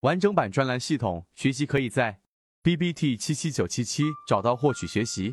完整版专栏系统学习可以在 B B T 七七九七七找到获取学习。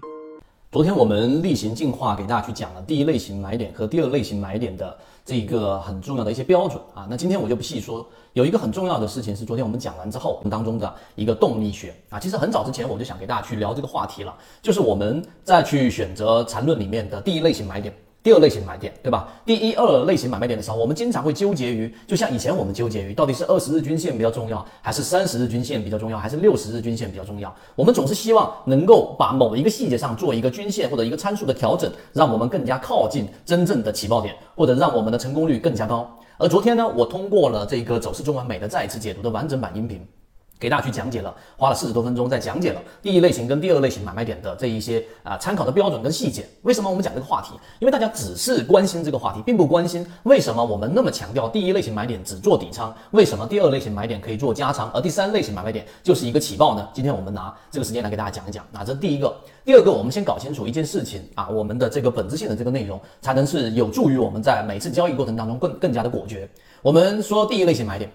昨天我们例行进化给大家去讲了第一类型买点和第二类型买点的这一个很重要的一些标准啊。那今天我就不细说，有一个很重要的事情是昨天我们讲完之后当中的一个动力学啊。其实很早之前我就想给大家去聊这个话题了，就是我们再去选择缠论里面的第一类型买点。第二类型买点，对吧？第一、二类型买卖点的时候，我们经常会纠结于，就像以前我们纠结于，到底是二十日均线比较重要，还是三十日均线比较重要，还是六十日均线比较重要？我们总是希望能够把某一个细节上做一个均线或者一个参数的调整，让我们更加靠近真正的起爆点，或者让我们的成功率更加高。而昨天呢，我通过了这个走势中完美的再次解读的完整版音频。给大家去讲解了，花了四十多分钟，在讲解了第一类型跟第二类型买卖点的这一些啊参考的标准跟细节。为什么我们讲这个话题？因为大家只是关心这个话题，并不关心为什么我们那么强调第一类型买点只做底仓，为什么第二类型买点可以做加仓，而第三类型买卖点就是一个起爆呢？今天我们拿这个时间来给大家讲一讲。那这是第一个，第二个，我们先搞清楚一件事情啊，我们的这个本质性的这个内容，才能是有助于我们在每次交易过程当中更更加的果决。我们说第一类型买点。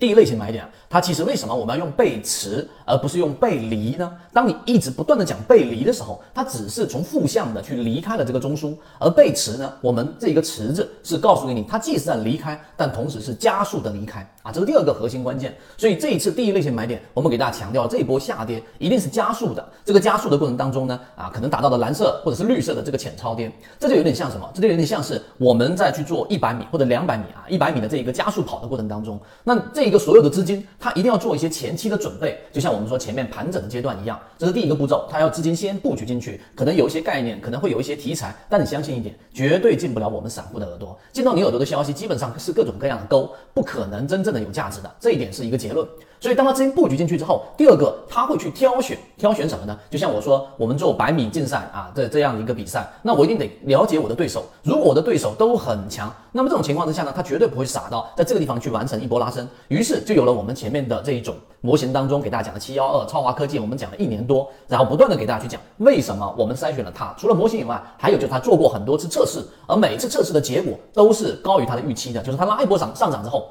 第一类型买点，它其实为什么我们要用背驰而不是用背离呢？当你一直不断的讲背离的时候，它只是从负向的去离开了这个中枢，而背驰呢，我们这个驰字是告诉给你，它既是在离开，但同时是加速的离开啊，这是第二个核心关键。所以这一次第一类型买点，我们给大家强调，这一波下跌一定是加速的。这个加速的过程当中呢，啊，可能达到了蓝色或者是绿色的这个浅超跌，这就有点像什么？这就有点像是我们在去做一百米或者两百米啊，一百米的这一个加速跑的过程当中，那这。一个所有的资金，它一定要做一些前期的准备，就像我们说前面盘整的阶段一样，这是第一个步骤，它要资金先布局进去，可能有一些概念，可能会有一些题材，但你相信一点，绝对进不了我们散户的耳朵，进到你耳朵的消息基本上是各种各样的钩，不可能真正的有价值的，这一点是一个结论。所以，当他资金布局进去之后，第二个他会去挑选，挑选什么呢？就像我说，我们做百米竞赛啊，这这样的一个比赛，那我一定得了解我的对手。如果我的对手都很强，那么这种情况之下呢，他绝对不会傻到在这个地方去完成一波拉升。于是就有了我们前面的这一种模型当中给大家讲的七幺二超华科技，我们讲了一年多，然后不断的给大家去讲为什么我们筛选了它。除了模型以外，还有就是他做过很多次测试，而每次测试的结果都是高于他的预期的，就是他拉一波涨上涨之后。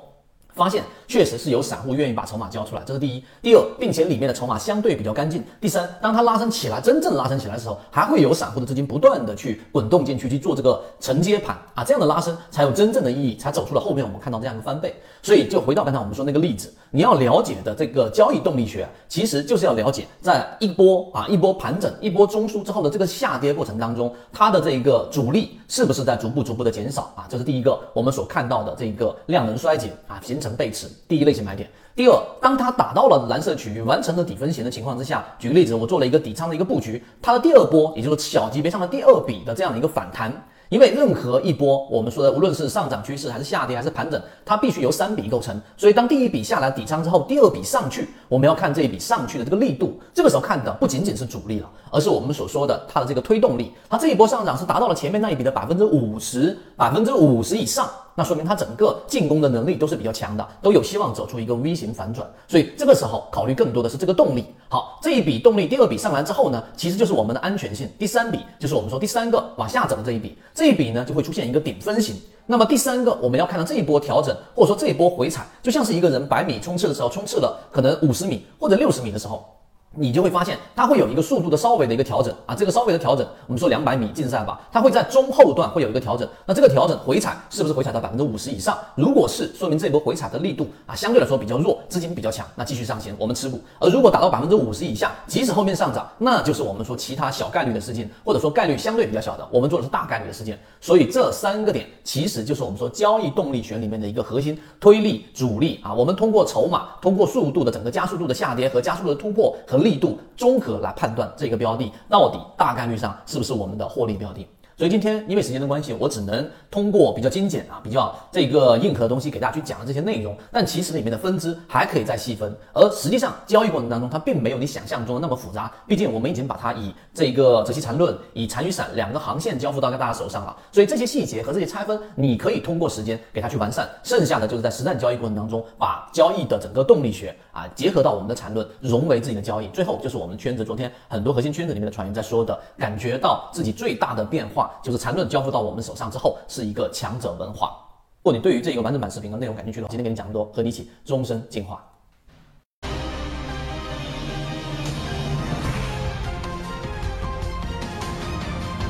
发现确实是有散户愿意把筹码交出来，这是第一。第二，并且里面的筹码相对比较干净。第三，当它拉升起来，真正拉升起来的时候，还会有散户的资金不断的去滚动进去去做这个承接盘啊，这样的拉升才有真正的意义，才走出了后面我们看到这样一个翻倍。所以就回到刚才我们说那个例子，你要了解的这个交易动力学，其实就是要了解在一波啊一波盘整、一波中枢之后的这个下跌过程当中，它的这个主力是不是在逐步逐步的减少啊？这是第一个我们所看到的这个量能衰减啊，形成。背驰，第一类型买点。第二，当它打到了蓝色区域，完成了底分型的情况之下，举个例子，我做了一个底仓的一个布局，它的第二波，也就是小级别上的第二笔的这样的一个反弹。因为任何一波，我们说的无论是上涨趋势还是下跌还是盘整，它必须由三笔构成。所以当第一笔下来底仓之后，第二笔上去，我们要看这一笔上去的这个力度。这个时候看的不仅仅是主力了，而是我们所说的它的这个推动力。它这一波上涨是达到了前面那一笔的百分之五十，百分之五十以上。那说明它整个进攻的能力都是比较强的，都有希望走出一个 V 型反转。所以这个时候考虑更多的是这个动力。好，这一笔动力，第二笔上来之后呢，其实就是我们的安全性。第三笔就是我们说第三个往下走的这一笔，这一笔呢就会出现一个顶分型。那么第三个我们要看到这一波调整，或者说这一波回踩，就像是一个人百米冲刺的时候冲刺了可能五十米或者六十米的时候。你就会发现它会有一个速度的稍微的一个调整啊，这个稍微的调整，我们说两百米竞赛吧，它会在中后段会有一个调整。那这个调整回踩是不是回踩到百分之五十以上？如果是，说明这波回踩的力度啊相对来说比较弱，资金比较强，那继续上行，我们持股。而如果达到百分之五十以下，即使后面上涨，那就是我们说其他小概率的事件，或者说概率相对比较小的，我们做的是大概率的事件。所以这三个点其实就是我们说交易动力学里面的一个核心推力、主力啊。我们通过筹码，通过速度的整个加速度的下跌和加速度的突破和力度综。合来判断这个标的到底大概率上是不是我们的获利标的。所以今天因为时间的关系，我只能通过比较精简啊、比较这个硬核的东西给大家去讲了这些内容。但其实里面的分支还可以再细分，而实际上交易过程当中它并没有你想象中的那么复杂。毕竟我们已经把它以这个泽西缠论、以残余散两个航线交付到大家手上了。所以这些细节和这些拆分，你可以通过时间给它去完善。剩下的就是在实战交易过程当中，把交易的整个动力学啊结合到我们的缠论，融为自己的交易。最后就是我们圈子昨天很多核心圈子里面的传员在说的，感觉到自己最大的变化。就是缠论交付到我们手上之后，是一个强者文化。如果你对于这个完整版视频的内容感兴趣的话，今天给你讲那么多，和你一起终身进化。